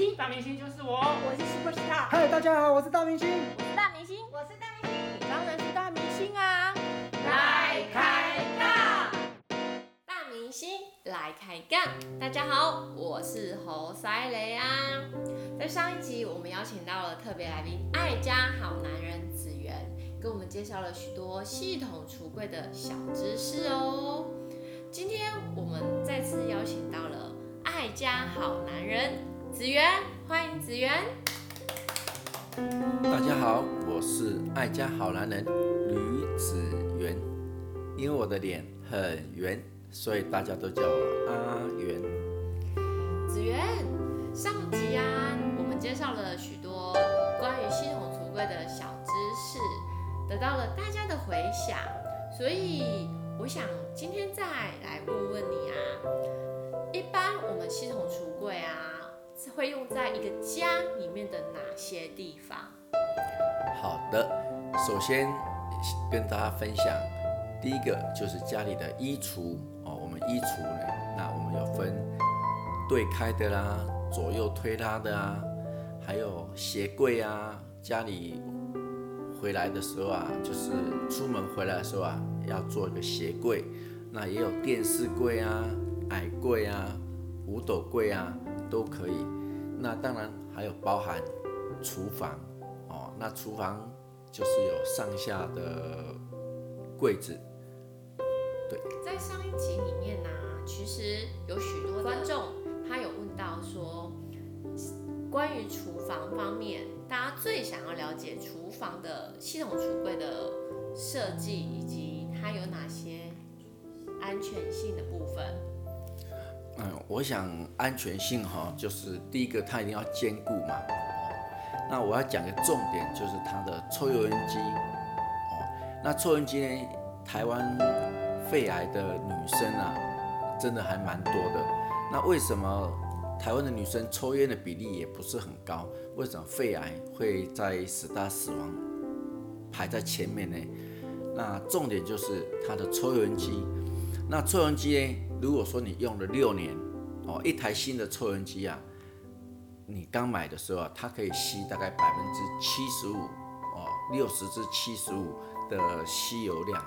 星，大明星就是我，我是 Super Star，嗨，大家好，我是大明星。我是大明星，我是大明星，当然是大明星啊！来开杠！大明星来开杠！大家好，我是侯赛雷啊。在上一集，我们邀请到了特别来宾爱家好男人子源，给我们介绍了许多系统橱柜的小知识哦。今天我们再次邀请到了爱家好男人子源，欢迎子源。大家好，我是爱家好男人吕子源。因为我的脸很圆，所以大家都叫我阿圆。子源，上集啊，我们介绍了许多关于系统橱柜的小知识，得到了大家的回响，所以我想今天再来会用在一个家里面的哪些地方？好的，首先跟大家分享，第一个就是家里的衣橱哦。我们衣橱呢，那我们有分对开的啦，左右推拉的啊，还有鞋柜啊。家里回来的时候啊，就是出门回来的时候啊，要做一个鞋柜。那也有电视柜啊、矮柜啊、五斗柜啊，都可以。那当然还有包含厨房哦，那厨房就是有上下的柜子。对在上一集里面呢、其实有许多观众他有问到说，关于厨房方面，大家最想要了解厨房的系统橱柜的设计以及它有哪些安全性的部分。嗯，我想安全性哈，就是第一个它一定要坚固嘛。那我要讲个重点，就是它的抽油烟机。哦，那抽油烟机呢，台湾肺癌的女生啊，真的还蛮多的。那为什么台湾的女生抽烟的比例也不是很高？为什么肺癌会在十大死亡排在前面呢？那重点就是它的抽油烟机。那抽油烟机呢？如果说你用了六年，哦，一台新的抽油烟机啊，你刚买的时候啊，它可以吸大概百分之七十五，哦，六十至七十五的吸油量，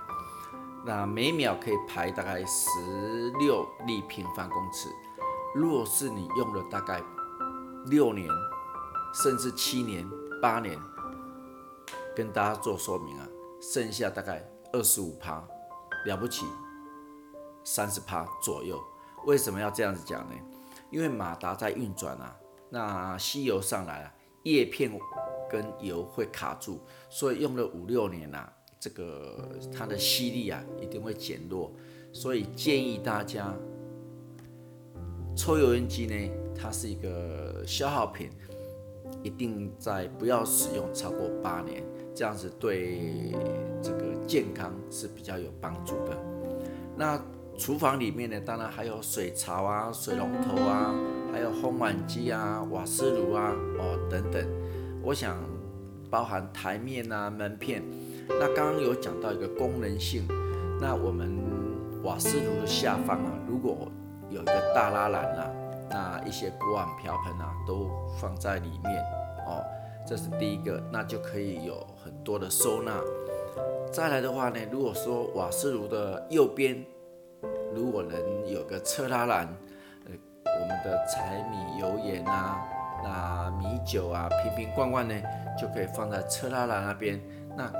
那每秒可以排大概十六立平方公尺。如果是你用了大概六年，甚至七年、八年，跟大家做说明啊，剩下大概二十五趴，了不起。三十趴左右，为什么要这样子讲呢？因为马达在运转啊，那吸油上来啊，叶片跟油会卡住，所以用了五六年啊，这个它的吸力啊一定会减弱，所以建议大家抽油烟机呢，它是一个消耗品，一定在不要使用超过八年，这样子对这个健康是比较有帮助的。那厨房里面呢，当然还有水槽啊、水龙头啊，还有烘碗机啊、瓦斯炉啊，哦等等。我想包含台面啊、门片。那刚刚有讲到一个功能性，那我们瓦斯炉的下方啊，如果有一个大拉篮啊，那一些锅碗瓢盆啊都放在里面哦，这是第一个，那就可以有很多的收纳。再来的话呢，如果说瓦斯炉的右边，如果能有个车拉篮，呃，我们的柴米油盐啊，那米酒啊，瓶瓶罐罐呢，就可以放在车拉篮那边，那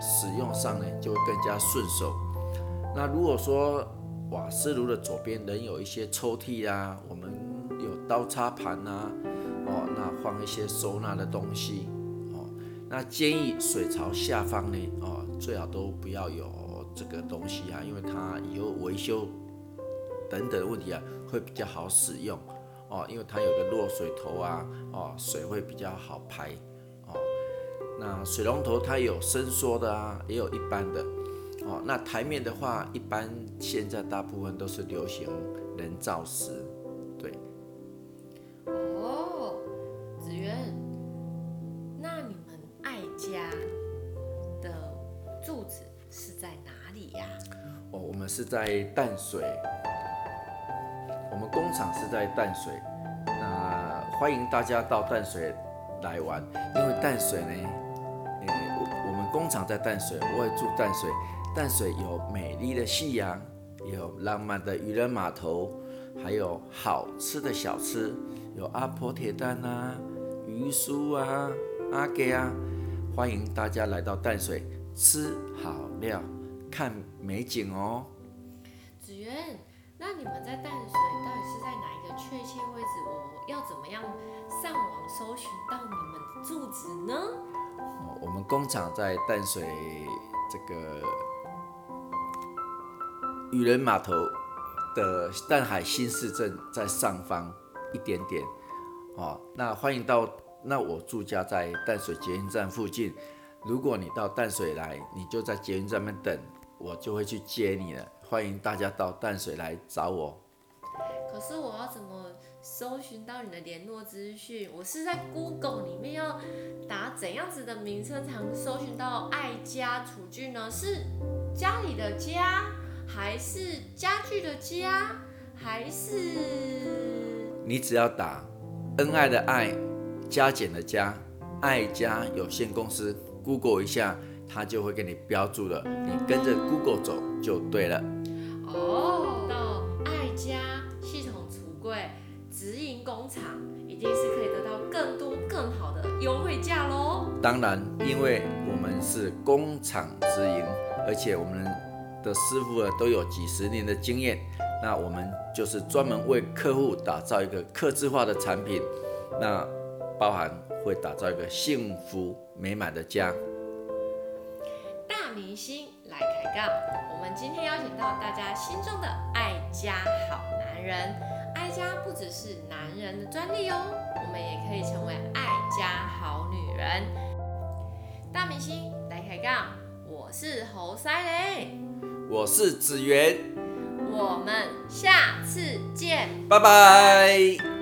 使用上呢就会更加顺手。那如果说瓦斯炉的左边能有一些抽屉啊，我们有刀叉盘啊，哦，那放一些收纳的东西，哦，那建议水槽下方呢，哦，最好都不要有。这个东西啊，因为它以后维修等等问题啊，会比较好使用哦，因为它有个落水头啊，哦，水会比较好排哦。那水龙头它有伸缩的啊，也有一般的哦。那台面的话，一般现在大部分都是流行人造石，对。哦，子源，在哪里呀？哦，我们是在淡水，我们工厂是在淡水，那欢迎大家到淡水来玩，因为淡水呢，呃，我我们工厂在淡水，我也住淡水，淡水有美丽的夕阳，有浪漫的渔人码头，还有好吃的小吃，有阿婆铁蛋啊、鱼酥啊、阿给啊，欢迎大家来到淡水吃好料、看美景哦。子源，那你们在淡水到底是在哪一个确切位置？我要怎么样上网搜寻到你们的住址呢？哦我们工厂在淡水这个渔人码头的淡海新市镇在上方一点点，哦，那欢迎到，那我住家在淡水捷运站附近，如果你到淡水来，你就在捷运站那边等，我就会去接你了。欢迎大家到淡水来找我。可是我要怎么搜寻到你的联络资讯？我是在 Google 里面要打怎样子的名称才能搜寻到爱家厨具呢？是家里的家，还是家具的家，还是？你只要打恩爱的爱，加减的加，爱家有限公司，Google 一下，它就会给你标注了。你跟着 Google 走就对了。哦，到爱家系统橱柜直营工厂，一定是可以得到更多更好的优惠价喽。当然，因为我们是工厂直营，而且我们的师傅呢都有几十年的经验，那我们就是专门为客户打造一个客制化的产品，那包含会打造一个幸福美满的家。大明星来开杠，我们今天邀请到大家心中的爱家好男人。爱家不只是男人的专利哦，我们也可以成为爱家好女人。大明星来开杠，我是侯赛雷，我是子源，我们下次见。拜拜。